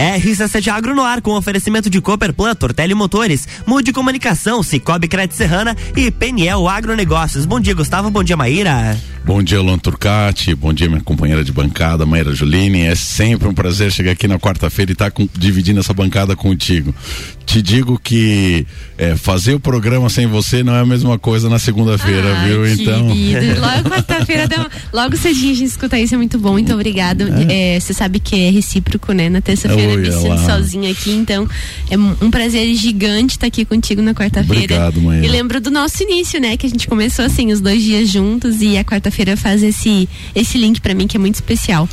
RC7 Agro no ar com oferecimento de Cooper Plan, Tortelli Motores, Mude Comunicação, Cicobi Crédito Serrana e Peniel Agronegócios. Bom dia, Gustavo. Bom dia, Maíra. Bom dia, Luan Turcati. Bom dia, minha companheira de bancada, Maíra Juline. É sempre um prazer chegar aqui na quarta-feira e estar tá dividindo essa bancada contigo. Te digo que é, fazer o programa sem você não é a mesma coisa na segunda-feira, ah, viu? Então. Logo quarta-feira, logo cedinho a gente escuta isso, é muito bom. Muito obrigado. É. É, você sabe que é recíproco, né? Na terça-feira me sinto sozinha aqui, então é um prazer gigante estar aqui contigo na quarta-feira. Obrigado, Maíra. E lembro do nosso início, né? Que a gente começou assim, os dois dias juntos e a quarta-feira faz esse, esse link para mim que é muito especial.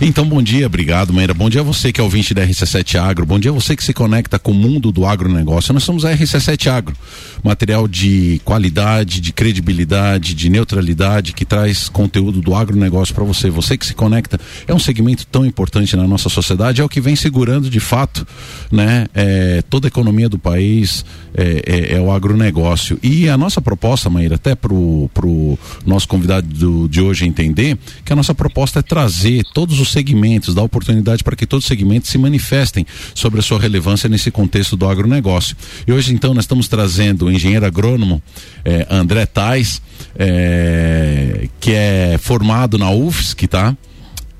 Então, bom dia, obrigado, Maíra. Bom dia a você que é ouvinte da RC7 Agro. Bom dia a você que se conecta com o mundo do agronegócio. Nós somos a RC7 Agro, material de qualidade, de credibilidade, de neutralidade que traz conteúdo do agronegócio para você. Você que se conecta é um segmento tão importante na nossa sociedade, é o que vem segurando de fato, né, é, toda a economia do país é, é, é, o agronegócio. E a nossa proposta, Maíra, até pro, pro nosso convidado do, de hoje entender, que a nossa proposta é trazer todos os segmentos, dar oportunidade para que todos os segmentos se manifestem sobre a sua relevância nesse contexto do agronegócio. E hoje, então, nós estamos trazendo o engenheiro agrônomo é, André Tais, é, que é formado na UFSC, tá?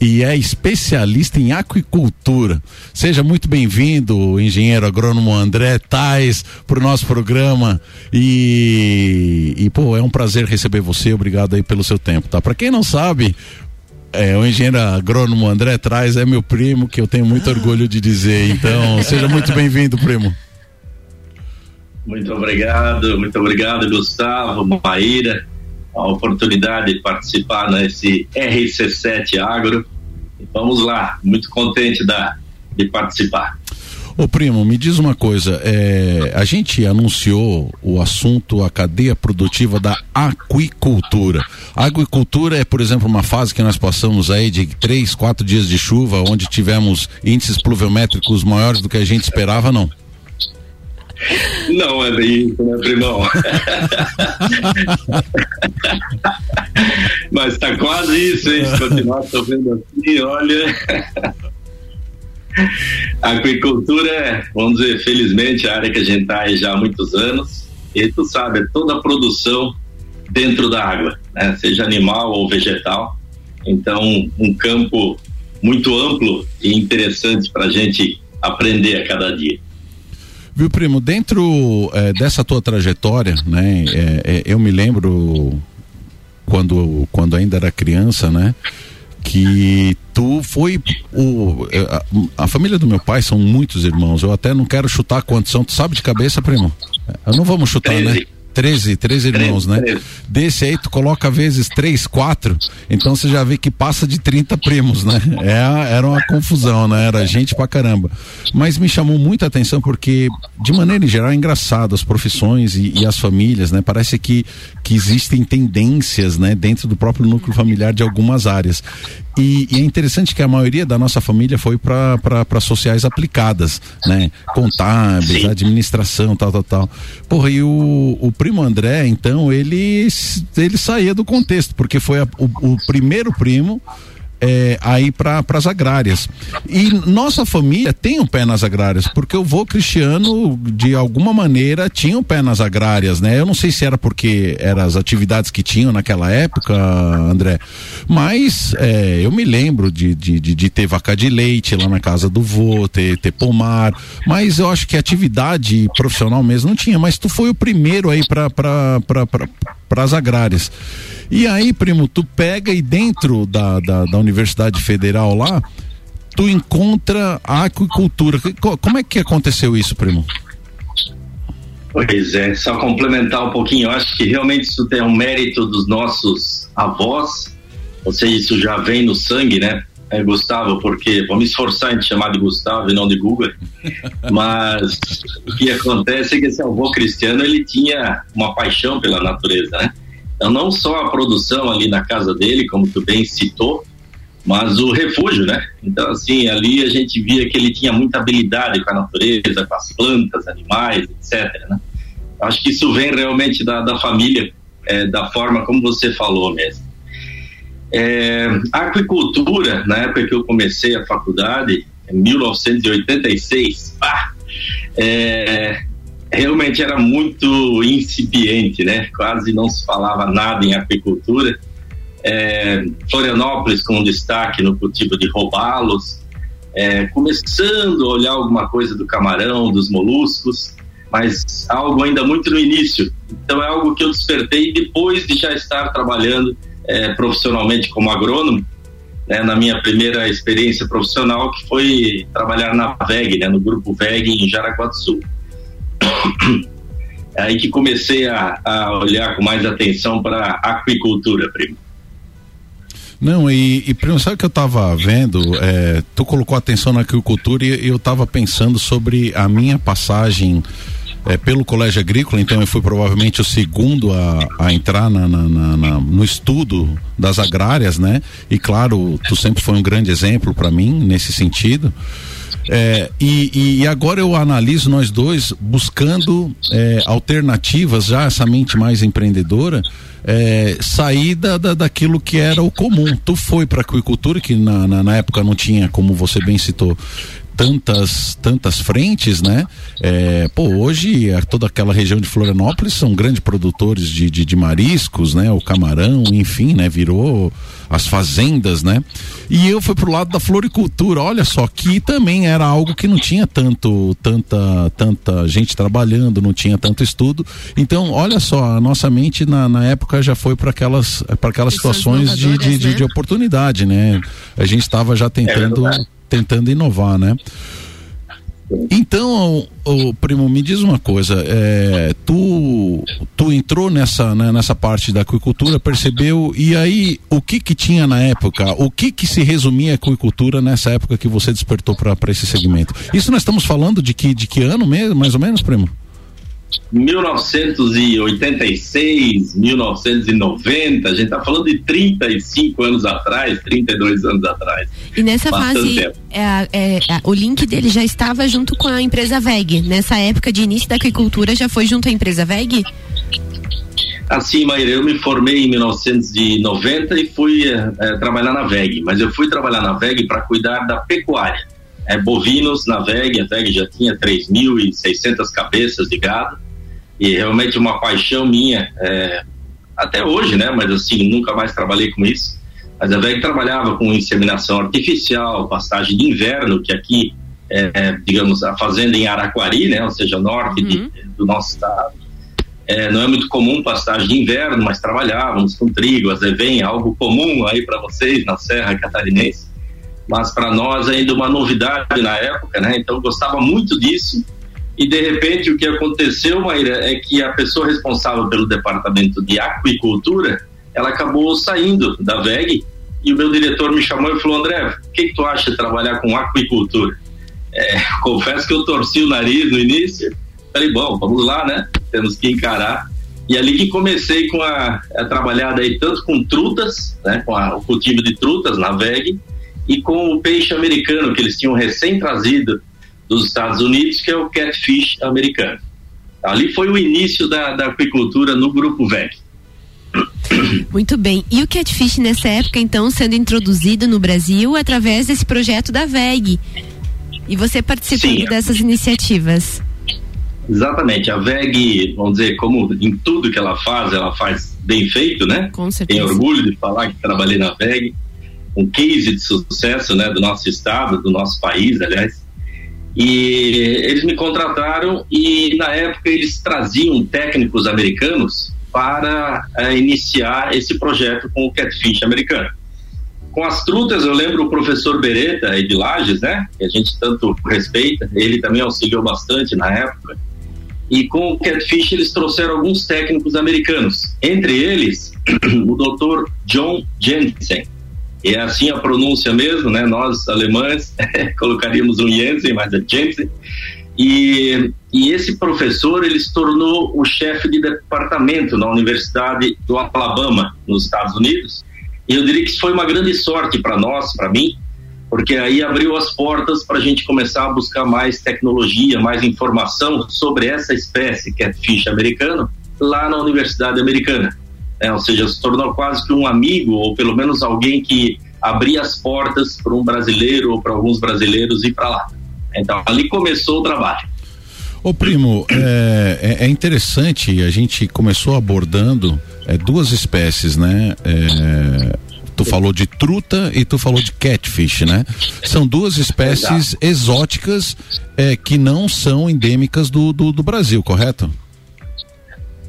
e é especialista em aquicultura. Seja muito bem-vindo, engenheiro agrônomo André Tais, para o nosso programa. E, e, pô, é um prazer receber você. Obrigado aí pelo seu tempo, tá? Para quem não sabe, é, o engenheiro agrônomo André Tais é meu primo, que eu tenho muito orgulho de dizer. Então, seja muito bem-vindo, primo. Muito obrigado, muito obrigado, Gustavo, Maíra a oportunidade de participar nesse RC7 Agro. Vamos lá, muito contente da, de participar. Ô primo, me diz uma coisa, é, a gente anunciou o assunto a cadeia produtiva da aquicultura. A aquicultura é, por exemplo, uma fase que nós passamos aí de três, quatro dias de chuva, onde tivemos índices pluviométricos maiores do que a gente esperava, não? Não é bem isso, né, primão? Mas tá quase isso, hein? Se continuar chovendo assim, olha. Agricultura é, vamos dizer, felizmente, a área que a gente está aí já há muitos anos. E tu sabe, é toda a produção dentro da água, né? seja animal ou vegetal. Então, um campo muito amplo e interessante para a gente aprender a cada dia. Viu, primo, dentro é, dessa tua trajetória, né, é, é, eu me lembro quando, quando ainda era criança, né, que tu foi o a, a, família do meu pai são muitos irmãos. Eu até não quero chutar quantos são. Tu sabe de cabeça, primo? Não vamos chutar, né? 13, 13 irmãos, 13, né? 13. Desse aí tu coloca vezes 3, 4, então você já vê que passa de 30 primos, né? É, era uma confusão, né? Era gente pra caramba. Mas me chamou muita atenção porque, de maneira em geral, é engraçado as profissões e, e as famílias, né? Parece que, que existem tendências, né? Dentro do próprio núcleo familiar de algumas áreas. E, e, é interessante que a maioria da nossa família foi para sociais aplicadas, né? Contábeis, Sim. administração, tal, tal, tal. Porra, e o, o primo André, então, ele, ele saía do contexto, porque foi a, o, o primeiro primo é, aí para as agrárias. E nossa família tem um pé nas agrárias, porque o vô Cristiano, de alguma maneira, tinha um pé nas agrárias, né? Eu não sei se era porque eram as atividades que tinham naquela época, André, mas é, eu me lembro de, de, de, de, ter vaca de leite lá na casa do vô, ter, ter pomar, mas eu acho que atividade profissional mesmo não tinha, mas tu foi o primeiro aí para as agrárias. E aí, primo, tu pega e dentro da, da, da Universidade Federal lá, tu encontra a aquicultura. Como é que aconteceu isso, primo? Pois é, só complementar um pouquinho, eu acho que realmente isso tem um mérito dos nossos avós, ou seja, isso já vem no sangue, né? É, Gustavo, porque vou me esforçar em te chamar de Gustavo e não de Google, mas o que acontece é que esse avô cristiano ele tinha uma paixão pela natureza, né? Então, não só a produção ali na casa dele, como tu bem citou, mas o refúgio, né? Então, assim, ali a gente via que ele tinha muita habilidade com a natureza, com as plantas, animais, etc. Né? Acho que isso vem realmente da, da família, é, da forma como você falou mesmo. É, a aquicultura, na época que eu comecei a faculdade, 1986. Ah, é, realmente era muito incipiente, né? Quase não se falava nada em aquicultura. É, Florianópolis com destaque no cultivo de robalos, é, começando a olhar alguma coisa do camarão, dos moluscos, mas algo ainda muito no início. Então é algo que eu despertei depois de já estar trabalhando é, profissionalmente como agrônomo, né, na minha primeira experiência profissional, que foi trabalhar na VEG, né, no grupo VEG em Jaraguá do Sul. É aí que comecei a, a olhar com mais atenção para aquicultura, primo. Não, e, e primo, sabe o que eu estava vendo? É, tu colocou atenção na agricultura e eu estava pensando sobre a minha passagem é, pelo Colégio Agrícola, então eu fui provavelmente o segundo a, a entrar na, na, na, no estudo das agrárias, né? E claro, tu sempre foi um grande exemplo para mim nesse sentido. É, e, e, agora eu analiso nós dois buscando é, alternativas, já essa mente mais empreendedora, é, sair da, da, daquilo que era o comum. Tu foi para a aquicultura, que na, na, na, época não tinha, como você bem citou, tantas tantas frentes, né? É, pô, hoje toda aquela região de Florianópolis são grandes produtores de, de, de, mariscos, né? O camarão, enfim, né? Virou as fazendas, né? E eu fui pro lado da floricultura. Olha só, que também era algo que não tinha tanto tanta tanta gente trabalhando, não tinha tanto estudo. Então, olha só, a nossa mente na, na época já foi para aquelas para aquelas situações de, de, de, né? de, oportunidade, né? A gente estava já tentando é tentando inovar, né? Então, o, primo, me diz uma coisa, é, tu, tu entrou nessa, né, nessa parte da aquicultura, percebeu, e aí o que que tinha na época, o que que se resumia a aquicultura nessa época que você despertou para esse segmento? Isso nós estamos falando de que, de que ano mesmo, mais ou menos, primo? 1986, 1990, a gente está falando de 35 anos atrás, 32 anos atrás. E nessa fase, é, é, é, o link dele já estava junto com a empresa VEG. Nessa época de início da agricultura, já foi junto à empresa VEG? Assim, Maíra, eu me formei em 1990 e fui é, é, trabalhar na VEG, mas eu fui trabalhar na VEG para cuidar da pecuária. É, bovinos na VEG, a VEG já tinha 3.600 cabeças de gado e realmente uma paixão minha, é, até hoje, né? Mas assim, nunca mais trabalhei com isso. Mas a VEG trabalhava com inseminação artificial, pastagem de inverno, que aqui é, é digamos, a fazenda em Araquari, né? Ou seja, norte uhum. de, do nosso estado. É, não é muito comum pastagem de inverno, mas trabalhávamos com trigo, azevém, algo comum aí para vocês na Serra Catarinense. Mas para nós ainda uma novidade na época, né? Então gostava muito disso e de repente o que aconteceu, Maíra, é que a pessoa responsável pelo departamento de aquicultura, ela acabou saindo da VEG e o meu diretor me chamou e falou, André, o que, que tu acha de trabalhar com aquicultura? É, confesso que eu torci o nariz no início, falei, bom, vamos lá, né? Temos que encarar. E ali que comecei com a, a trabalhar daí tanto com trutas, né, com a, o cultivo de trutas na VEG, e com o peixe americano que eles tinham recém trazido dos Estados Unidos, que é o catfish americano. Ali foi o início da, da aquicultura no grupo VEG. Muito bem. E o catfish nessa época, então, sendo introduzido no Brasil através desse projeto da VEG. E você participando Sim. dessas iniciativas. Exatamente. A VEG, vamos dizer, como em tudo que ela faz, ela faz bem feito, né? Com certeza. Tenho orgulho de falar que trabalhei na VEG. Um case de sucesso, né, do nosso estado, do nosso país, aliás. E eles me contrataram e na época eles traziam técnicos americanos para uh, iniciar esse projeto com o catfish americano. Com as trutas, eu lembro o professor Beretta de Lages, né? Que a gente tanto respeita, ele também auxiliou bastante na época. E com o catfish eles trouxeram alguns técnicos americanos, entre eles o Dr. John Jensen, é assim a pronúncia mesmo, né? Nós, alemães, colocaríamos um Jensen, mas é Jensen. E, e esse professor, ele se tornou o chefe de departamento na Universidade do Alabama, nos Estados Unidos. E eu diria que isso foi uma grande sorte para nós, para mim, porque aí abriu as portas para a gente começar a buscar mais tecnologia, mais informação sobre essa espécie, que é fish americano, lá na Universidade Americana. É, ou seja, se tornou quase que um amigo, ou pelo menos alguém que abrir as portas para um brasileiro ou para alguns brasileiros ir para lá. Então ali começou o trabalho. Ô primo, é, é, é interessante, a gente começou abordando é, duas espécies, né? É, tu falou de truta e tu falou de catfish, né? São duas espécies exóticas é, que não são endêmicas do, do, do Brasil, correto?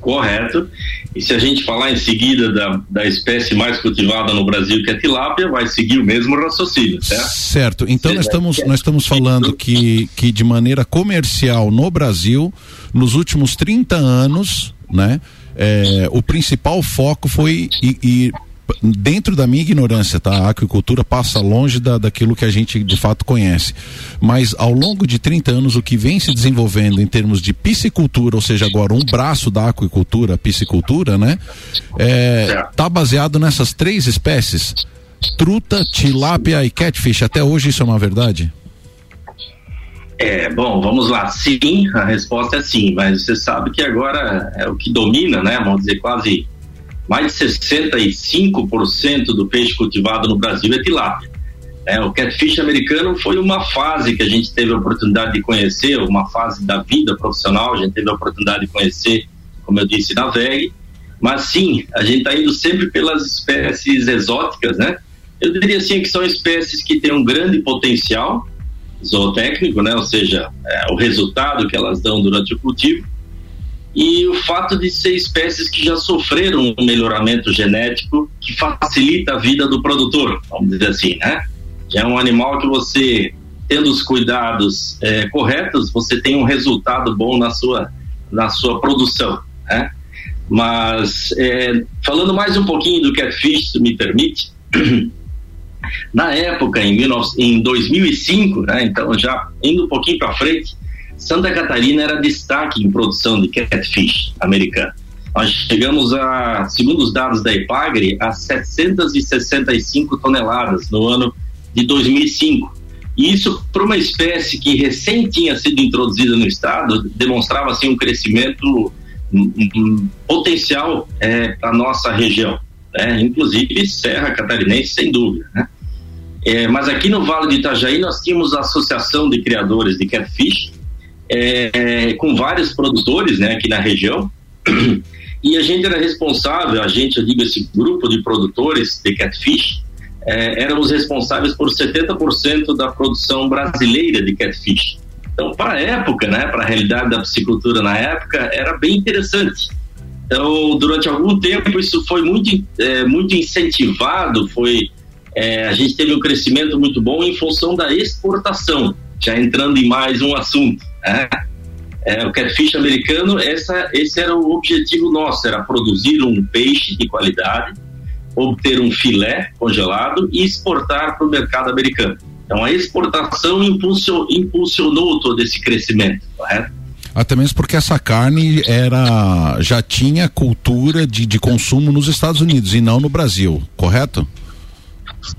Correto. E se a gente falar em seguida da, da espécie mais cultivada no Brasil, que é a tilápia, vai seguir o mesmo raciocínio, certo? Certo. Então nós estamos, nós estamos falando que, que de maneira comercial no Brasil, nos últimos 30 anos, né? É, o principal foco foi ir, dentro da minha ignorância, tá? A aquicultura passa longe da, daquilo que a gente de fato conhece. Mas ao longo de 30 anos, o que vem se desenvolvendo em termos de piscicultura, ou seja, agora um braço da aquicultura, a piscicultura, né? É, tá baseado nessas três espécies: truta, tilápia e catfish. Até hoje isso é uma verdade? É, bom, vamos lá. Sim, a resposta é sim, mas você sabe que agora é o que domina, né? Vamos dizer, quase mais de 65% do peixe cultivado no Brasil é tilápia. É, o catfish americano foi uma fase que a gente teve a oportunidade de conhecer, uma fase da vida profissional, a gente teve a oportunidade de conhecer, como eu disse, na VEG. Mas sim, a gente está indo sempre pelas espécies exóticas, né? Eu diria assim que são espécies que têm um grande potencial zootécnico, né? Ou seja, é, o resultado que elas dão durante o cultivo e o fato de ser espécies que já sofreram um melhoramento genético que facilita a vida do produtor, vamos dizer assim, né? Já é um animal que você, tendo os cuidados é, corretos, você tem um resultado bom na sua, na sua produção, né? Mas, é, falando mais um pouquinho do catfish, se me permite, na época, em, 19, em 2005, né? Então, já indo um pouquinho para frente, Santa Catarina era destaque em produção de catfish americano. Nós chegamos a, segundo os dados da Ipagre, a 765 toneladas no ano de 2005. E isso, para uma espécie que recém tinha sido introduzida no estado, demonstrava assim, um crescimento potencial é, para nossa região, né? inclusive Serra Catarinense, sem dúvida. Né? É, mas aqui no Vale do Itajaí nós tínhamos a Associação de Criadores de Catfish, é, com vários produtores né, aqui na região. E a gente era responsável, a gente, eu digo, esse grupo de produtores de catfish, é, éramos responsáveis por 70% da produção brasileira de catfish. Então, para a época, né, para a realidade da piscicultura na época, era bem interessante. Então, durante algum tempo, isso foi muito, é, muito incentivado, foi, é, a gente teve um crescimento muito bom em função da exportação, já entrando em mais um assunto. É, é, o catfish americano, essa, esse era o objetivo nosso, era produzir um peixe de qualidade, obter um filé congelado e exportar para o mercado americano. Então a exportação impulsionou, impulsionou todo esse crescimento, correto? Até mesmo porque essa carne era já tinha cultura de, de consumo nos Estados Unidos e não no Brasil, correto?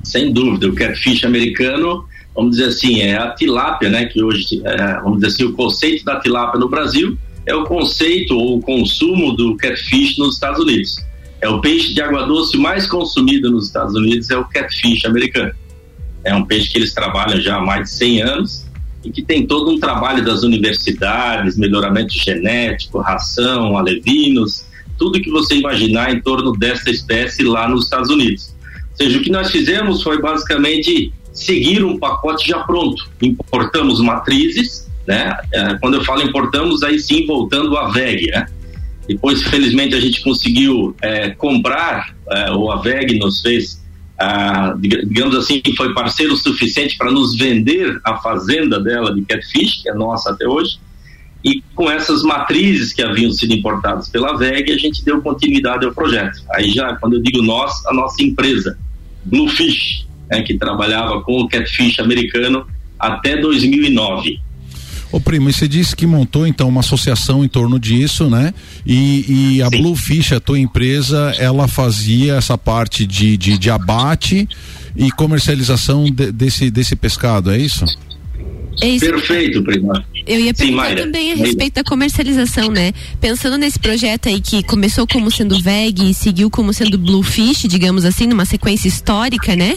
Sem dúvida, o catfish americano vamos dizer assim, é a tilápia, né? Que hoje, é, vamos dizer assim, o conceito da tilápia no Brasil é o conceito ou o consumo do catfish nos Estados Unidos. É o peixe de água doce mais consumido nos Estados Unidos, é o catfish americano. É um peixe que eles trabalham já há mais de 100 anos e que tem todo um trabalho das universidades, melhoramento genético, ração, alevinos, tudo que você imaginar em torno dessa espécie lá nos Estados Unidos. Ou seja, o que nós fizemos foi basicamente seguir um pacote já pronto. Importamos matrizes, né? É, quando eu falo importamos, aí sim voltando à VEG, né? Depois, felizmente, a gente conseguiu é, comprar, é, ou a VEG nos fez, digamos assim, foi parceiro suficiente para nos vender a fazenda dela de catfish, que é nossa até hoje, e com essas matrizes que haviam sido importadas pela VEG, a gente deu continuidade ao projeto. Aí já, quando eu digo nós, a nossa empresa, Bluefish, né, que trabalhava com o catfish americano até 2009. Ô primo, você disse que montou então uma associação em torno disso, né? E, e a Sim. Bluefish, a tua empresa, ela fazia essa parte de, de, de abate e comercialização de, desse, desse pescado, é isso? É isso. Perfeito, primo. Eu ia perguntar Sim, também a respeito da comercialização, né? Pensando nesse projeto aí que começou como sendo VEG e seguiu como sendo Bluefish, digamos assim, numa sequência histórica, né?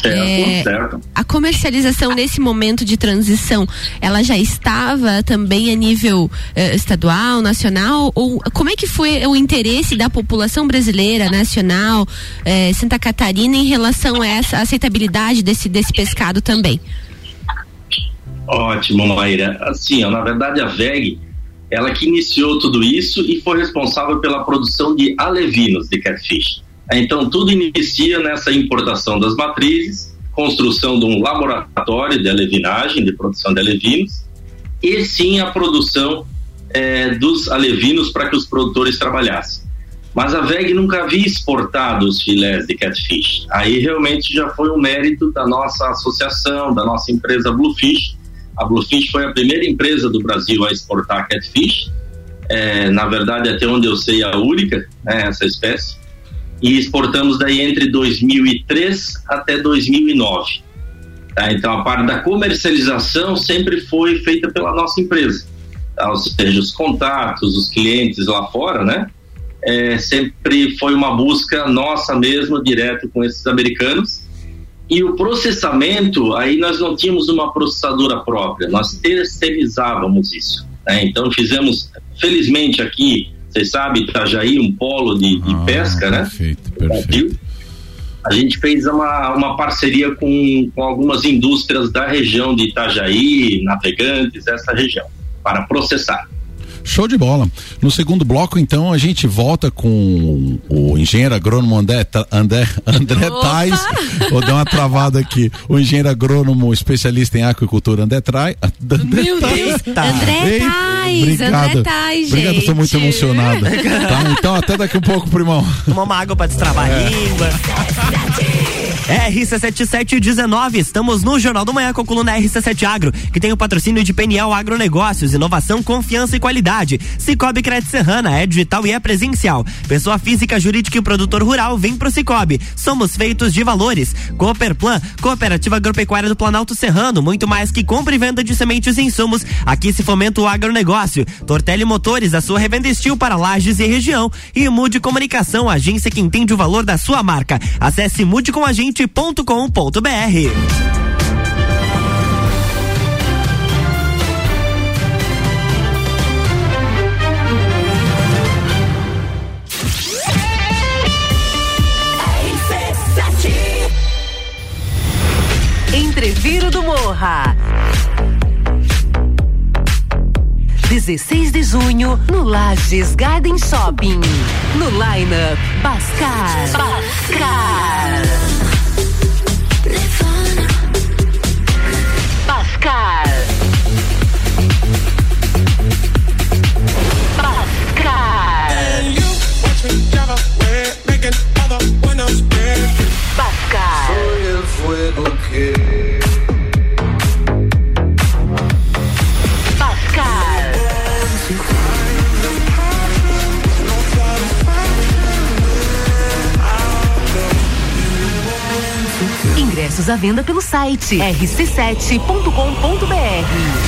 Certo, é, certo. A comercialização nesse momento de transição, ela já estava também a nível eh, estadual, nacional? Ou como é que foi o interesse da população brasileira, nacional, eh, Santa Catarina em relação a essa aceitabilidade desse, desse pescado também? Ótimo, Maíra. Assim, ó, na verdade a VEG, ela que iniciou tudo isso e foi responsável pela produção de alevinos de catfish. Então tudo inicia nessa importação das matrizes, construção de um laboratório de alevinagem, de produção de alevinos, e sim a produção é, dos alevinos para que os produtores trabalhassem. Mas a VEG nunca havia exportado os filés de catfish. Aí realmente já foi um mérito da nossa associação, da nossa empresa Bluefish, a Bluefish foi a primeira empresa do Brasil a exportar catfish. É, na verdade, até onde eu sei, a única, né, essa espécie. E exportamos daí entre 2003 até 2009. Tá? Então, a parte da comercialização sempre foi feita pela nossa empresa. Tá? Ou seja, os contatos, os clientes lá fora, né? É, sempre foi uma busca nossa mesmo, direto com esses americanos e o processamento, aí nós não tínhamos uma processadora própria, nós terceirizávamos isso. Né? Então fizemos, felizmente aqui, vocês sabem, Itajaí, um polo de, de ah, pesca, né? Perfeito, perfeito. A gente fez uma, uma parceria com, com algumas indústrias da região de Itajaí, Navegantes, essa região, para processar. Show de bola. No segundo bloco, então, a gente volta com o engenheiro agrônomo André, André, André Tais. Vou dar uma travada aqui. O engenheiro agrônomo especialista em aquicultura André Trai. André Meu Deus, André Tais. Obrigado. André Tais, Obrigado, estou muito emocionado. tá? Então, até daqui um pouco, primão. Tomar uma água para destravar é. a língua. RC7719, estamos no Jornal do Manhã com a coluna RC7 Agro, que tem o patrocínio de Peniel Agronegócios, inovação, confiança e qualidade. Cicobi Crédito Serrana é digital e é presencial. Pessoa física, jurídica e produtor rural vem pro Cicobi. Somos feitos de valores. Cooperplan, Cooperativa Agropecuária do Planalto Serrano, muito mais que compra e venda de sementes e insumos. Aqui se fomenta o agronegócio. Tortelli Motores, a sua revenda estil para lajes e região. E Mude Comunicação, agência que entende o valor da sua marca. Acesse Mude com a gente esporte.com.br. Entreviro do Morra. 16 de junho, no Lages Garden Shopping. No lineup, Bascar. Bascar. À venda pelo site rc7.com.br.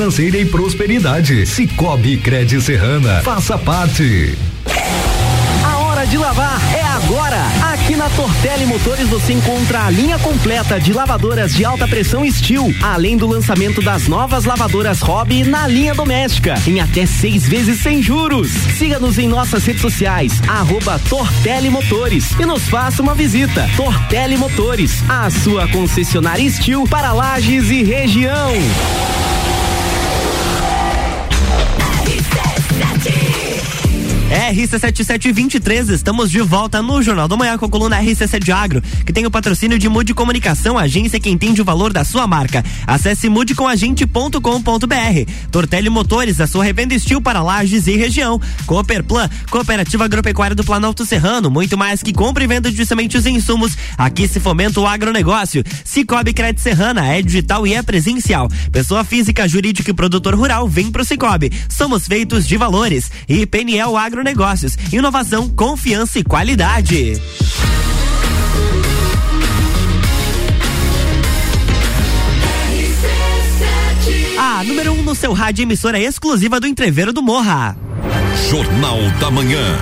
e prosperidade. Cicobi Cred Serrana. Faça parte. A hora de lavar é agora. Aqui na Tortelli Motores você encontra a linha completa de lavadoras de alta pressão Steel, além do lançamento das novas lavadoras Hobby na linha doméstica, em até seis vezes sem juros. Siga-nos em nossas redes sociais, arroba Tortelli Motores e nos faça uma visita. Tortelli Motores, a sua concessionária Steel para Lages e região. RC7723, estamos de volta no Jornal da Manhã com a coluna RC7 Agro, que tem o patrocínio de Mude Comunicação, agência que entende o valor da sua marca. Acesse mudecomagente.com.br. Tortelli Motores, a sua revenda estilo para lajes e região. Cooperplan, Cooperativa Agropecuária do Planalto Serrano, muito mais que compra e venda de sementes e insumos. Aqui se fomenta o agronegócio. Cicobi Crédito Serrana é digital e é presencial. Pessoa física, jurídica e produtor rural vem pro Cicobi. Somos feitos de valores. E PNL Agronegócios. Inovação, confiança e qualidade. A número 1 um no seu rádio emissora exclusiva do Entreveiro do Morra. Jornal da Manhã.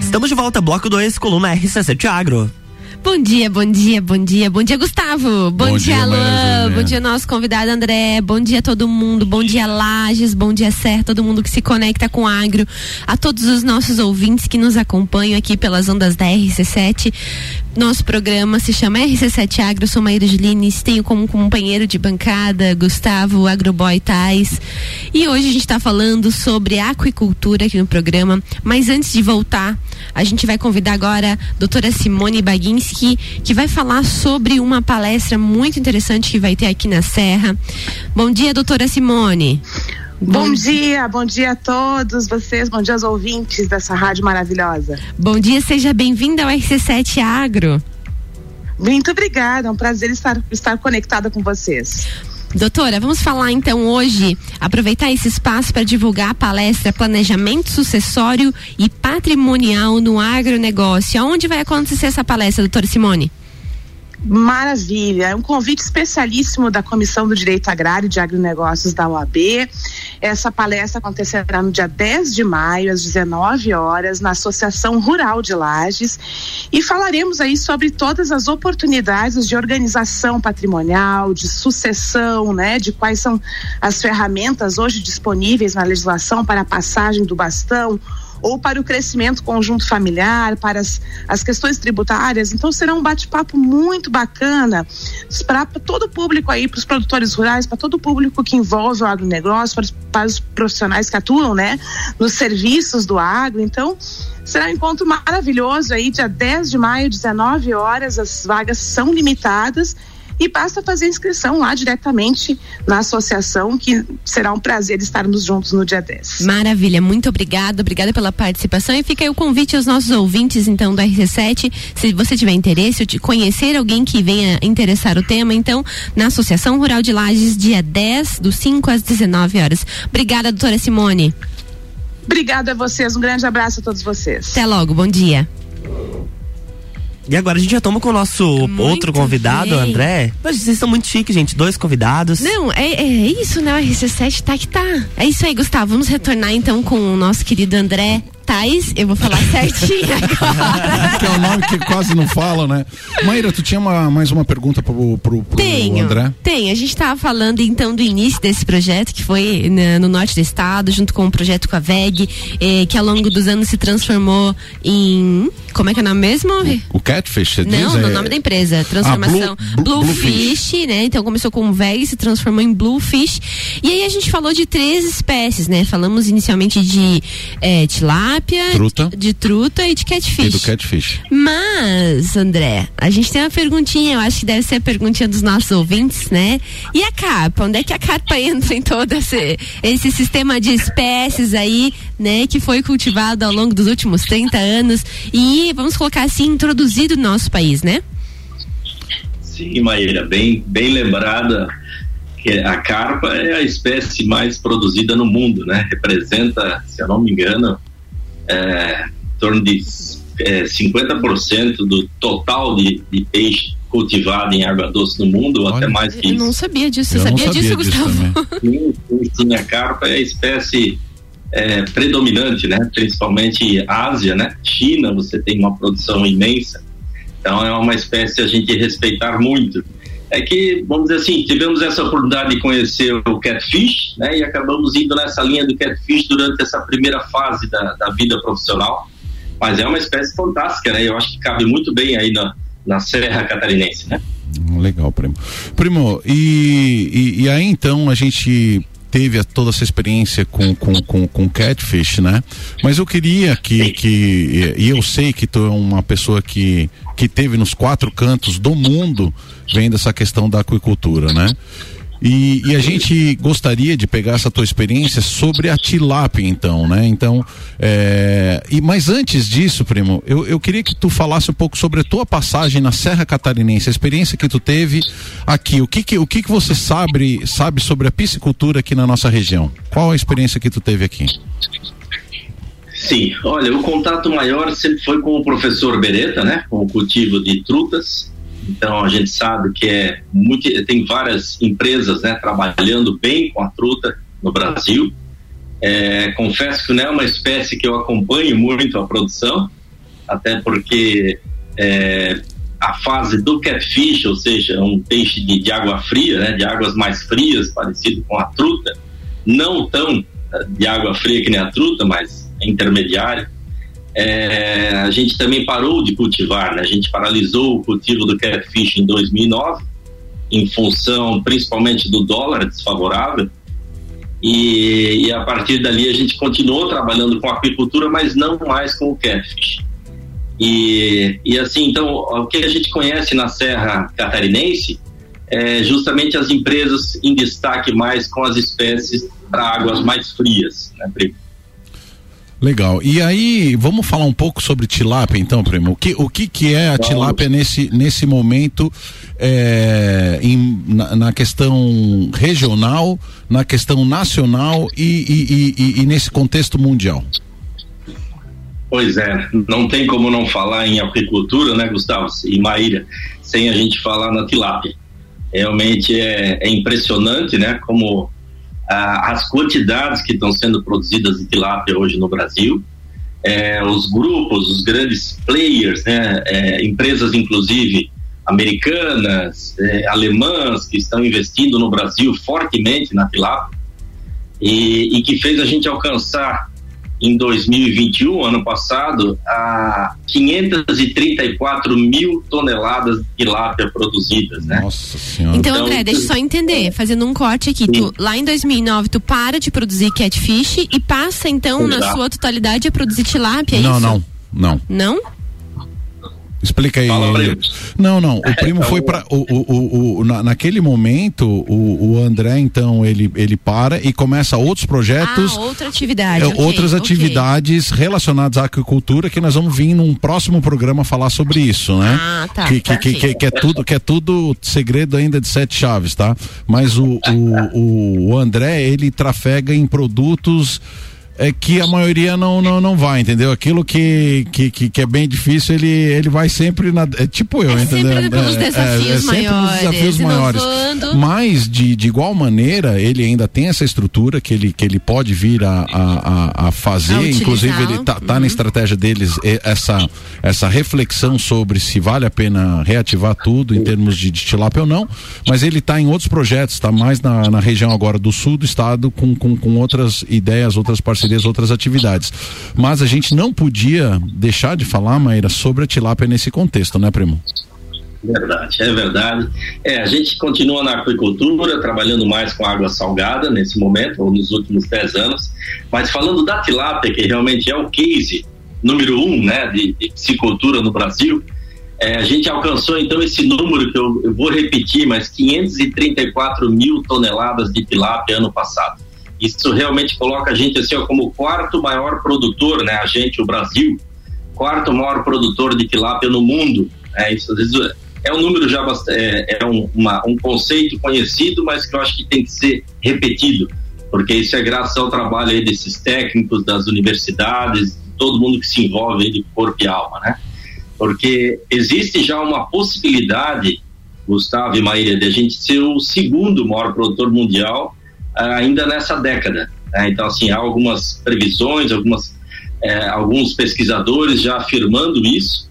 Estamos de volta, bloco 2, coluna RC7 Agro. Bom dia, bom dia, bom dia, bom dia, Gustavo. Bom, Bom dia, dia, Luan. Bom dia, nosso convidado André. Bom dia, todo mundo. Bom dia, Lages. Bom dia, Serra. Todo mundo que se conecta com o agro. A todos os nossos ouvintes que nos acompanham aqui pelas ondas da RC7. Nosso programa se chama RC7 Agro. Sou Maíra Julines. Tenho como companheiro de bancada Gustavo Agroboy Tais. E hoje a gente está falando sobre aquicultura aqui no programa. Mas antes de voltar, a gente vai convidar agora a doutora Simone Baginski, que vai falar sobre uma palestra muito interessante que vai ter aqui na Serra. Bom dia, doutora Simone. Bom dia, bom dia a todos vocês, bom dia aos ouvintes dessa rádio maravilhosa. Bom dia, seja bem-vinda ao RC7 Agro. Muito obrigada, é um prazer estar, estar conectada com vocês. Doutora, vamos falar então hoje, aproveitar esse espaço para divulgar a palestra Planejamento Sucessório e Patrimonial no Agronegócio. Aonde vai acontecer essa palestra, doutora Simone? Maravilha, é um convite especialíssimo da Comissão do Direito Agrário de Agronegócios da OAB. Essa palestra acontecerá no dia 10 de maio, às 19 horas, na Associação Rural de Lages. E falaremos aí sobre todas as oportunidades de organização patrimonial, de sucessão, né? De quais são as ferramentas hoje disponíveis na legislação para a passagem do bastão ou para o crescimento conjunto familiar, para as, as questões tributárias. Então será um bate-papo muito bacana para todo o público aí, para os produtores rurais, para todo o público que envolve o agronegócio, para os, para os profissionais que atuam, né, nos serviços do agro. Então, Será um encontro maravilhoso aí, dia 10 de maio, 19 horas. As vagas são limitadas e basta fazer inscrição lá diretamente na associação, que será um prazer estarmos juntos no dia 10. Maravilha, muito obrigada, obrigada pela participação e fica aí o convite aos nossos ouvintes então do RC7, se você tiver interesse de conhecer alguém que venha interessar o tema, então na Associação Rural de Lages, dia 10, do 5 às 19 horas. Obrigada, doutora Simone. Obrigada a vocês, um grande abraço a todos vocês. Até logo, bom dia. E agora a gente já toma com o nosso Muito outro convidado, bem. André. Mas vocês são muito chiques, gente. Dois convidados. Não, é, é isso, né? O RC7 tá que tá. É isso aí, Gustavo. Vamos retornar então com o nosso querido André Tais. Eu vou falar certinho agora. que é o nome que quase não falam, né? Maíra, tu tinha uma- mais uma pergunta pro, pro, pro Tenho, André? tem. A gente estava falando então do início desse projeto, que foi na- no norte do estado, junto com o projeto com a VEG, eh, que ao longo dos anos se transformou em. Como é que é o nome mesmo? O Catfish, você Não, diz? no é- nome da empresa. Transformação Ah, Blue- Blue- Bluefish, né? Então começou com VEG, se transformou em Bluefish. E aí a gente falou de três espécies, né? Falamos inicialmente de eh, tilapia, tilápia, Truta. de truta e de catfish. E do catfish. Mas, André, a gente tem uma perguntinha, eu acho que deve ser a perguntinha dos nossos ouvintes, né? E a carpa? Onde é que a carpa entra em todo esse, esse sistema de espécies aí, né? Que foi cultivado ao longo dos últimos 30 anos e, vamos colocar assim, introduzido no nosso país, né? Sim, Maíra, bem, bem lembrada que a carpa é a espécie mais produzida no mundo, né? Representa, se eu não me engano, é, em torno de é, 50% do total de, de, peixe cultivado em água doce no mundo, ou até mais que isso. Eu não sabia disso, eu sabia, sabia disso, disso Gustavo? Sim, sim, a carpa é a espécie é, predominante, né? Principalmente Ásia, né? China, você tem uma produção imensa. Então é uma espécie a gente respeitar muito. É que, vamos dizer assim, tivemos essa oportunidade de conhecer o catfish, né? E acabamos indo nessa linha do catfish durante essa primeira fase da, da vida profissional. Mas é uma espécie fantástica, né? Eu acho que cabe muito bem aí na, na Serra Catarinense, né? Legal, Primo. Primo, e, e, e aí então a gente teve toda essa experiência com, com, com, com catfish, né? Mas eu queria que, que e eu sei que tu é uma pessoa que, que teve nos quatro cantos do mundo vendo essa questão da aquicultura, né? E, e, a gente gostaria de pegar essa tua experiência sobre a tilápia, então, né? Então, é... e mas antes disso, primo, eu, eu queria que tu falasse um pouco sobre a tua passagem na Serra Catarinense, a experiência que tu teve aqui. O que que, o que, que você sabe sabe sobre a piscicultura aqui na nossa região? Qual a experiência que tu teve aqui? Sim, olha, o contato maior sempre foi com o professor Beretta, né? Com o cultivo de trutas então a gente sabe que é muito, tem várias empresas né, trabalhando bem com a truta no Brasil. É, confesso que não é uma espécie que eu acompanho muito a produção, até porque é, a fase do catfish, ou seja, um peixe de, de, água fria, né, de águas mais frias, parecido com a truta, não tão é, de água fria que nem a truta, mas é intermediário é, a gente também parou de cultivar, né? a gente paralisou o cultivo do catfish em 2009, em função principalmente do dólar desfavorável. E, e, a partir dali a gente continuou trabalhando com aquicultura, mas não mais com o catfish. E, e assim, então, o que a gente conhece na Serra Catarinense é justamente as empresas em destaque mais com as espécies para águas mais frias, né, Legal. E aí, vamos falar um pouco sobre tilápia, então, primo. O que, o que, que é a tilápia nesse, nesse momento é, em, na, na, questão regional, na questão nacional e, e, e, e, nesse contexto mundial? Pois é, não tem como não falar em apicultura, né, Gustavo e Maíra, sem a gente falar na tilápia. Realmente é, é impressionante, né, como ah, as quantidades que estão sendo produzidas de tilápia hoje no Brasil, é, os grupos, os grandes players, né, é, empresas inclusive americanas, é, alemãs que estão investindo no Brasil fortemente na tilápia e, e que fez a gente alcançar em 2021, ano passado, a 534 mil toneladas de tilápia produzidas, né? Nossa senhora. Então, André, deixa eu só entender, fazendo um corte aqui, tu, lá em 2009 tu para de produzir catfish e passa então Exato. na sua totalidade a produzir tilápia, é não, isso? Não, não, não. Explica aí. Não, não. O primo foi para o, o, o, na, naquele momento o, o André então ele ele para e começa outros projetos. Ah, outra atividade. É, okay, outras atividades okay. relacionadas à agricultura que nós vamos vir num próximo programa falar sobre isso, né? Ah, tá. Que, que, que, que, que é tudo que é tudo segredo ainda de sete chaves, tá? Mas o, o, o André ele trafega em produtos é que a maioria não, não, não vai, entendeu? Aquilo que, que, que, é bem difícil, ele, ele vai sempre na. É tipo eu, é entendeu? Sempre pelos desafios é, é, é maiores. desafios maiores. Mas, de, de igual maneira, ele ainda tem essa estrutura que ele, que ele pode vir a, a, a fazer. A Inclusive, ele tá, tá uhum. na estratégia deles essa, essa reflexão sobre se vale a pena reativar tudo em termos de, de tilápia ou não. Mas ele está em outros projetos, está mais na, na região agora do sul do estado, com, com, com outras ideias, outras parcerias parcerias, outras atividades. Mas a gente não podia deixar de falar, Maíra, sobre a tilápia nesse contexto, né, primo? Verdade, é verdade. É, a gente continua na aquicultura, trabalhando mais com água salgada nesse momento, ou nos últimos 10 anos. Mas falando da tilápia, que realmente é o case número um né, de, de piscicultura no Brasil, é, a gente alcançou então esse número que eu, eu, vou repetir, mas 534 mil toneladas de tilápia ano passado. Isso realmente coloca a gente assim ó, como o quarto maior produtor, né? A gente, o Brasil, quarto maior produtor de tilápia no mundo. É, isso às vezes é um número já é, é um, uma, um conceito conhecido, mas que eu acho que tem que ser repetido, porque isso é graças ao trabalho aí desses técnicos das universidades, todo mundo que se envolve aí de corpo e alma, né? Porque existe já uma possibilidade, Gustavo e Maíra, de a gente ser o segundo maior produtor mundial ainda nessa década. Né? Então, assim, há algumas previsões, algumas, eh, alguns pesquisadores já afirmando isso,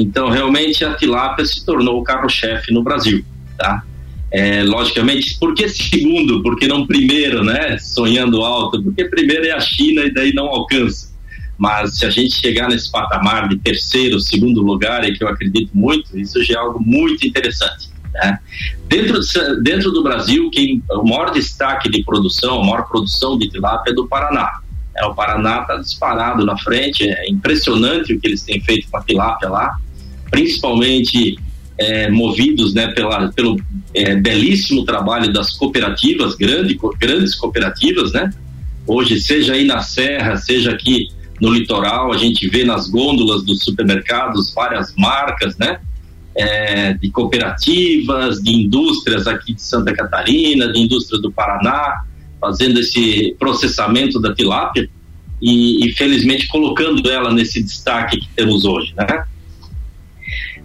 então, realmente, a tilápia se tornou o carro-chefe no Brasil, tá? É, logicamente, por que segundo? Por que não primeiro, né? Sonhando alto? Porque primeiro é a China e daí não alcança. Mas se a gente chegar nesse patamar de terceiro, segundo lugar, é que eu acredito muito, isso já é algo muito interessante. Né? Dentro, dentro do Brasil, quem, o maior destaque de produção, a maior produção de tilápia é do Paraná. É, o Paraná está disparado na frente, é impressionante o que eles têm feito com a tilápia lá principalmente é, movidos né, pela, pelo é, belíssimo trabalho das cooperativas, grande, grandes cooperativas, né? Hoje, seja aí na Serra, seja aqui no litoral, a gente vê nas gôndolas dos supermercados várias marcas, né? É, de cooperativas, de indústrias aqui de Santa Catarina, de indústrias do Paraná, fazendo esse processamento da tilápia e, e felizmente colocando ela nesse destaque que temos hoje, né?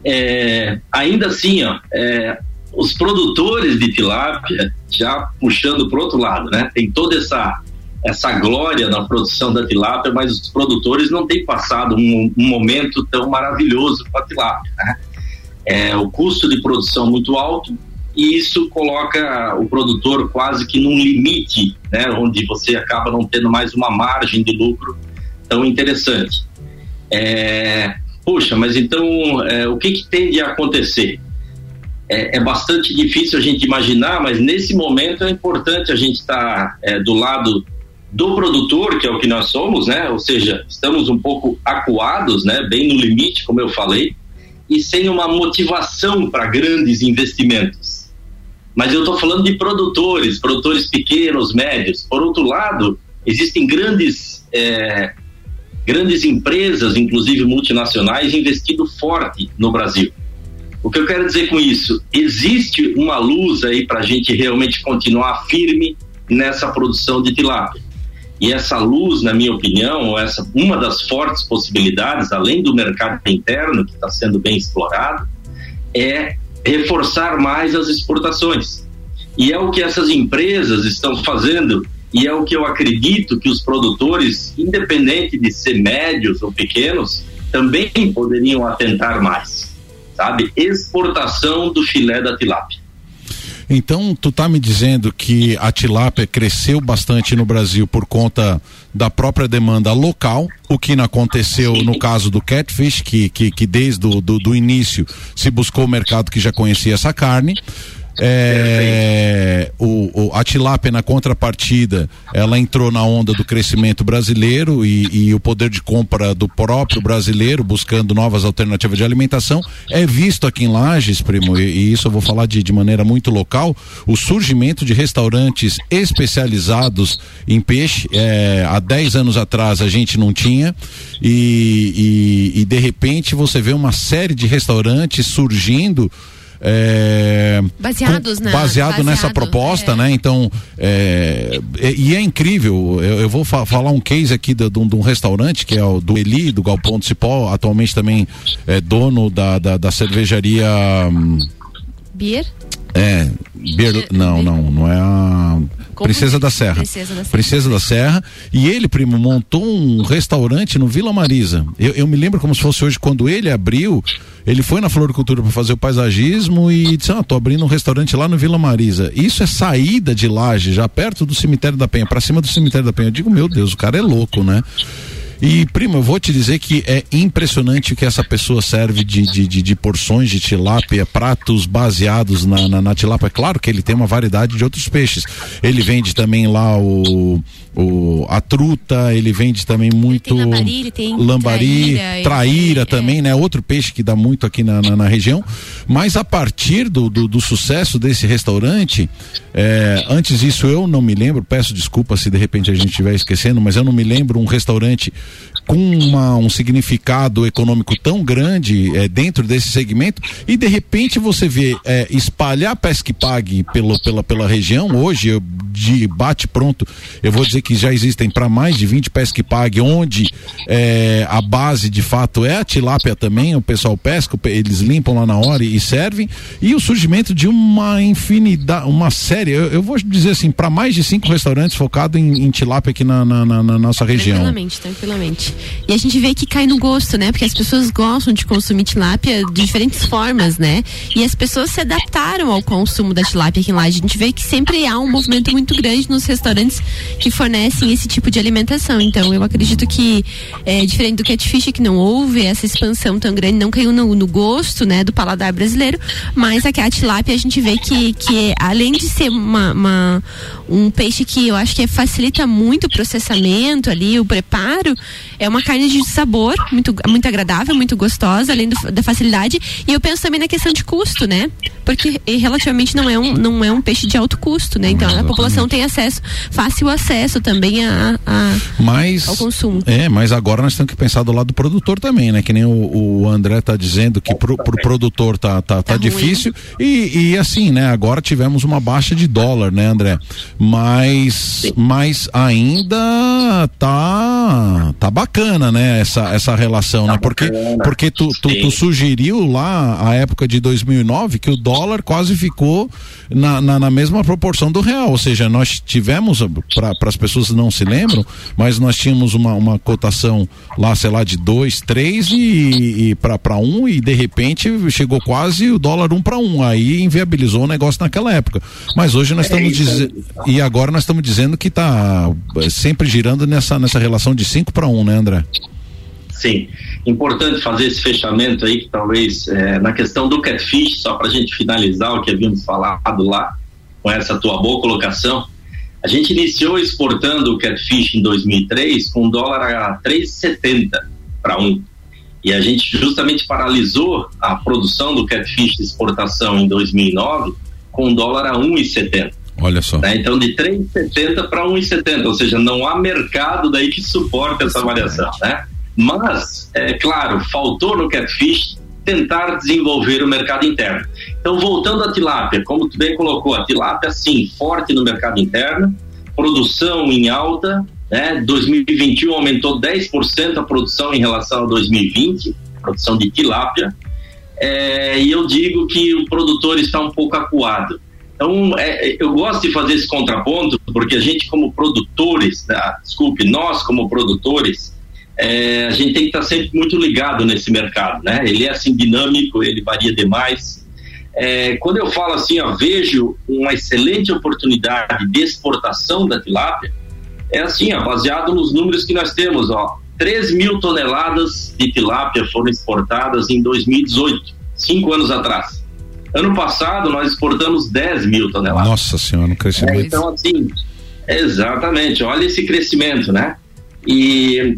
é, ainda assim, ó, é, os produtores de tilápia, já puxando para outro lado, né? Tem toda essa essa glória na produção da tilápia, mas os produtores não têm passado um, um momento tão maravilhoso com a tilápia, né? É, o custo de produção muito alto e isso coloca o produtor quase que num limite, né? Onde você acaba não tendo mais uma margem de lucro tão interessante. É, Puxa, mas então é, o que, que tem de acontecer? É, é, bastante difícil a gente imaginar, mas nesse momento é importante a gente estar tá, é, do lado do produtor, que é o que nós somos, né? Ou seja, estamos um pouco acuados, né? Bem no limite, como eu falei, e sem uma motivação para grandes investimentos. Mas eu estou falando de produtores, produtores pequenos, médios. Por outro lado, existem grandes é, grandes empresas, inclusive multinacionais, investindo forte no Brasil. O que eu quero dizer com isso? Existe uma luz aí para a gente realmente continuar firme nessa produção de tilápia. E essa luz, na minha opinião, essa uma das fortes possibilidades, além do mercado interno que está sendo bem explorado, é reforçar mais as exportações. E é o que essas empresas estão fazendo e é o que eu acredito que os produtores, independente de ser médios ou pequenos, também poderiam atentar mais, sabe? Exportação do filé da tilápia. Então, tu tá me dizendo que a tilápia cresceu bastante no Brasil por conta da própria demanda local, o que não aconteceu no caso do catfish, que, que, que desde o do, do início se buscou o mercado que já conhecia essa carne. É, o, o, a tilápia na contrapartida, ela entrou na onda do crescimento brasileiro e, e, o poder de compra do próprio brasileiro, buscando novas alternativas de alimentação, é visto aqui em Lages, primo, e, e isso eu vou falar de, de maneira muito local, o surgimento de restaurantes especializados em peixe. É, há 10 anos atrás a gente não tinha, e, e, e de repente você vê uma série de restaurantes surgindo é, baseados com, baseado, baseado, nessa proposta, é. né? Então, é, e é incrível. Eu, eu vou fa falar um case aqui de, de, um, de, um, restaurante que é o do Eli, do Galpão de Cipó, atualmente também é dono da, da, da cervejaria. Hum, Beer? É, Beer, não, não, não é a Princesa da Serra. Princesa da Serra. Princesa da Serra. E ele, primo, montou um restaurante no Vila Marisa. Eu, eu me lembro como se fosse hoje, quando ele abriu, ele foi na Floricultura para fazer o paisagismo e disse: Ah, tô abrindo um restaurante lá no Vila Marisa. Isso é saída de laje, já perto do cemitério da Penha, para cima do cemitério da Penha. Eu digo, meu Deus, o cara é louco, né? E, primo, eu vou te dizer que é impressionante o que essa pessoa serve de, de, de, de porções de tilápia, pratos baseados na, na, na tilápia. É claro que ele tem uma variedade de outros peixes. Ele vende também lá o, o a truta, ele vende também muito Tem lambari, tem lambari, traíra, traíra, ele- também, né? Outro peixe que dá muito aqui na, na, na região. Mas a partir do, do, do sucesso desse restaurante, é, antes disso eu não me lembro, peço desculpa se de repente a gente estiver esquecendo, mas eu não me lembro um restaurante com uma- um significado econômico tão grande é, dentro desse segmento e de repente você vê é, espalhar pesca e pague pelo, pela, pela região. Hoje, eu, de bate pronto, eu vou dizer que já existem para mais de 20 pesca e pague, onde é, a base de fato é a tilápia também. O pessoal pesca, eles limpam lá na hora e, e servem. E o surgimento de uma infinidade, uma série, eu, eu vou dizer assim, para mais de cinco restaurantes focados em, em tilápia aqui na, na- na- na nossa região. Tranquilamente, tranquilamente. E a gente vê que cai no gosto, né? Porque as pessoas gostam de consumir tilápia de diferentes formas, né? E as pessoas se adaptaram ao consumo da tilápia aqui lá. A gente vê que sempre há um movimento muito grande nos restaurantes que fornecem esse tipo de alimentação. Então, eu acredito que, é, diferente do catfish, que não houve essa expansão tão grande, não caiu no, no gosto, né, do paladar brasileiro, mas aqui a tilápia a gente vê que, que além de ser uma, uma- um peixe que eu acho que facilita muito o processamento ali, o preparo, é uma carne de sabor muito, muito agradável, muito gostosa, além do- da facilidade. E eu penso também na questão de custo, né? Porque relativamente não é um, não é um peixe de alto custo, né? Então a população tem acesso, fácil acesso também a, a- Mas, ao consumo. É, mas agora nós temos que pensar do lado do produtor também, né? Que nem o, o André tá dizendo que pro, pro produtor tá, tá, tá, Tá ruim. difícil. E, e assim, né? Agora tivemos uma baixa de dólar, né, André? Mas, mas ainda tá, tá bacana, né? Essa, essa relação, né? Porque, porque tu, tu, tu sugeriu lá a época de 2009 que o dólar quase ficou na, na, na mesma proporção do real. Ou seja, nós tivemos, para as pessoas não se lembram, mas nós tínhamos uma, uma cotação lá, sei lá, de 2, 3 e, e para um, e de repente chegou quase o dólar um para um. Aí inviabilizou o negócio naquela época. Mas hoje nós estamos dizendo. E agora nós estamos dizendo que está sempre girando nessa, nessa relação de 5 para 1, um, né, André? Sim, importante fazer esse fechamento aí, que talvez é, na questão do catfish, só para a gente finalizar o que havíamos falado lá, com essa tua boa colocação. A gente iniciou exportando o catfish em 2003 com dólar a 3,70 para um. E a gente justamente paralisou a produção do catfish de exportação em 2009 com dólar a 1,70. Olha só. Né? Então, de 3,70 para 1,70, ou seja, não há mercado daí que suporte essa variação, né? Mas, é claro, faltou no catfish tentar desenvolver o mercado interno. Então, voltando à tilápia, como tu bem colocou, a tilápia, sim, forte no mercado interno, produção em alta, né? 2021 aumentou 10% a produção em relação a 2020, produção de tilápia, é, e eu digo que o produtor está um pouco acuado. Então, é, eu gosto de fazer esse contraponto, porque a gente, como produtores, tá? desculpe, nós, como produtores, é, a gente tem que estar sempre muito ligado nesse mercado, né? Ele é assim dinâmico, ele varia demais. É, quando eu falo assim, ó, vejo uma excelente oportunidade de exportação da tilápia, é assim, ó, baseado nos números que nós temos, ó, 3 mil toneladas de tilápia foram exportadas em 2018, cinco anos atrás. Ano passado nós exportamos 10 mil toneladas. Nossa senhora, um crescimento. É, então, assim, exatamente, olha esse crescimento, né? E,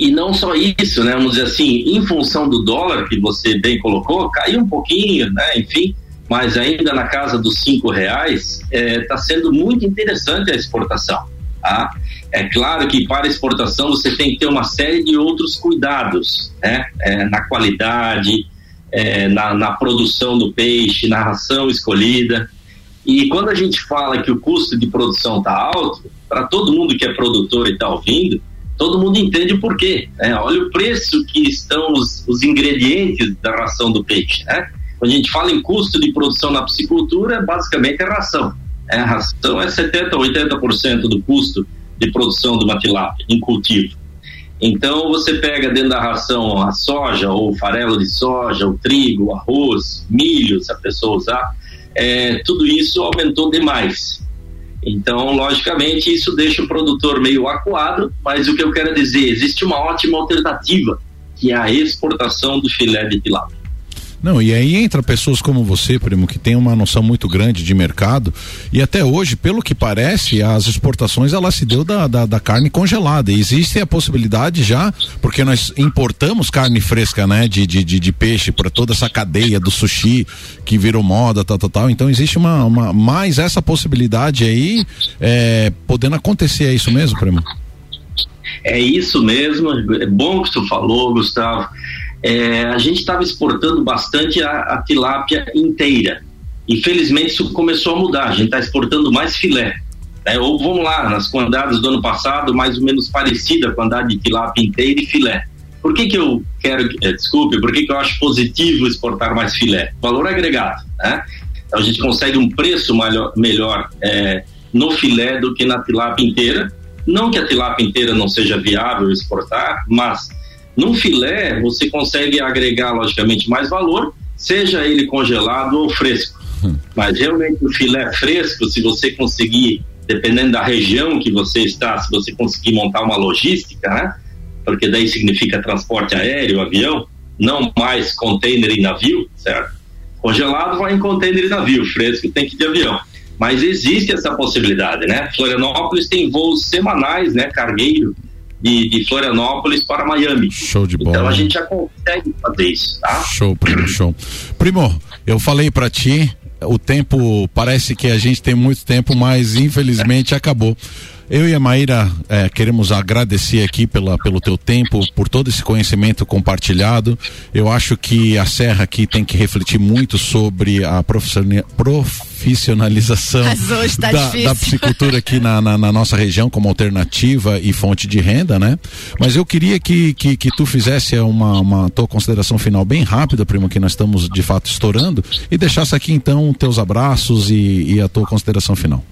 e não só isso, né? Vamos dizer assim, em função do dólar que você bem colocou, caiu um pouquinho, né? Enfim, mas ainda na casa dos cinco reais, está sendo muito interessante a exportação. Tá? É claro que para exportação você tem que ter uma série de outros cuidados, né? É, na qualidade, é, na, na produção do peixe, na ração escolhida. E quando a gente fala que o custo de produção está alto, para todo mundo que é produtor e está ouvindo, todo mundo entende o porquê. Né? Olha o preço que estão os, os ingredientes da ração do peixe. Né? Quando a gente fala em custo de produção na piscicultura, basicamente é ração. A ração é 70% a 80% do custo de produção de uma tilápia em cultivo. Então você pega dentro da ração a soja ou o farelo de soja, o trigo, o arroz, milho, se a pessoa usar, é, tudo isso aumentou demais. Então, logicamente, isso deixa o produtor meio acuado, mas o que eu quero dizer, existe uma ótima alternativa, que é a exportação do filé de tilápia. Não, e aí entra pessoas como você, primo, que tem uma noção muito grande de mercado e até hoje, pelo que parece, as exportações ela se deu da, da, da carne congelada. Existe a possibilidade já, porque nós importamos carne fresca, né, de, de, de, de peixe para toda essa cadeia do sushi que virou moda, tal, tal, tal. Então existe uma, uma mais essa possibilidade aí, é, podendo acontecer, é isso mesmo, primo? É isso mesmo, é bom que tu falou, Gustavo é, a gente estava exportando bastante a, a, tilápia inteira. Infelizmente isso começou a mudar, a gente está exportando mais filé. É, ou vamos lá, nas quantidades do ano passado, mais ou menos parecida a quantidade de tilápia inteira e filé. Por que, que eu quero, é, desculpe, por que, que eu acho positivo exportar mais filé? Valor agregado, né? Então a gente consegue um preço melhor é, no filé do que na tilápia inteira. Não que a tilápia inteira não seja viável exportar, mas no filé, você consegue agregar, logicamente, mais valor, seja ele congelado ou fresco. Hum. Mas realmente o filé fresco, se você conseguir, dependendo da região que você está, se você conseguir montar uma logística, né? Porque daí significa transporte aéreo, avião, não mais container e navio, certo? Congelado vai em container e navio, fresco tem que ir de avião. Mas existe essa possibilidade, né? Florianópolis tem voos semanais, né? Cargueiro, de, de, Florianópolis para Miami. Show de bola. Então a gente já consegue fazer isso, tá? Show, primo, show. Primo, eu falei para ti, o tempo parece que a gente tem muito tempo, mas infelizmente acabou. Eu e a Maíra é, queremos agradecer aqui pela, pelo teu tempo, por todo esse conhecimento compartilhado. Eu acho que a Serra aqui tem que refletir muito sobre a profissionalização tá da, da, psicultura aqui na, na, na, nossa região como alternativa e fonte de renda, né? Mas eu queria que, que, que tu fizesse uma, uma tua consideração final bem rápida, primo, que nós estamos de fato estourando, e deixasse aqui então teus abraços e, e a tua consideração final.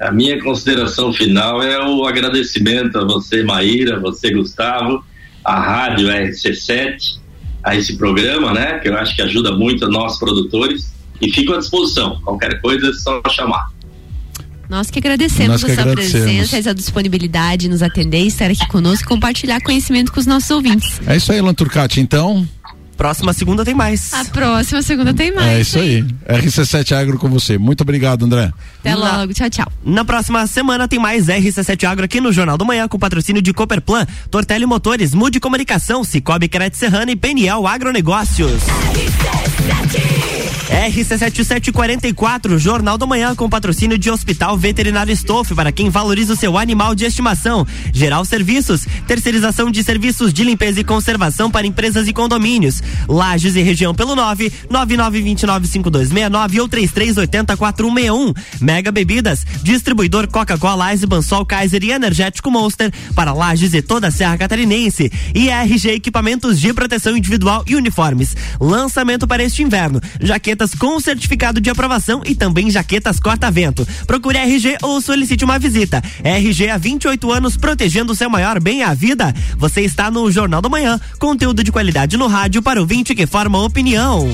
A minha consideração final é o agradecimento a você, Maíra, você, Gustavo, a Rádio RC7, a esse programa, né? Que eu acho que ajuda muito a nós produtores. E fico à disposição. Qualquer coisa é só chamar. Nós que agradecemos Nós que a sua agradecemos. presença, essa disponibilidade, nos atender, estar aqui conosco, compartilhar conhecimento com os nossos ouvintes. É isso aí, Lanturcati. Então, Próxima segunda tem mais. A próxima segunda tem mais. É isso aí. RC7 Agro com você. Muito obrigado, André. Até logo. Tchau, tchau. Na próxima semana tem mais RC7 Agro aqui no Jornal do Manhã com patrocínio de Cooperplan, Tortelli Motores, Mude Comunicação, Cicobi Crédito Serrana e Peniel Agronegócios. RC7744, Jornal do Manhã com patrocínio de Hospital Veterinário Stoff para quem valoriza o seu animal de estimação. Geral Serviços, terceirização de serviços de limpeza e conservação para empresas e condomínios. Lages e região pelo 9 99295269 ou 33804161. Mega Bebidas, distribuidor Coca-Cola, Eisenbahn, Sol Kaiser e Energético Monster para Lages e toda a Serra Catarinense. E RG Equipamentos de Proteção Individual e Uniformes. Lançamento para este inverno. Jaquetas com certificado de aprovação e também jaquetas corta-vento. Procure RG ou solicite uma visita. RG há 28 anos protegendo o seu maior bem a vida. Você está no Jornal do Manhã, conteúdo de qualidade no rádio para o 20 que forma opinião.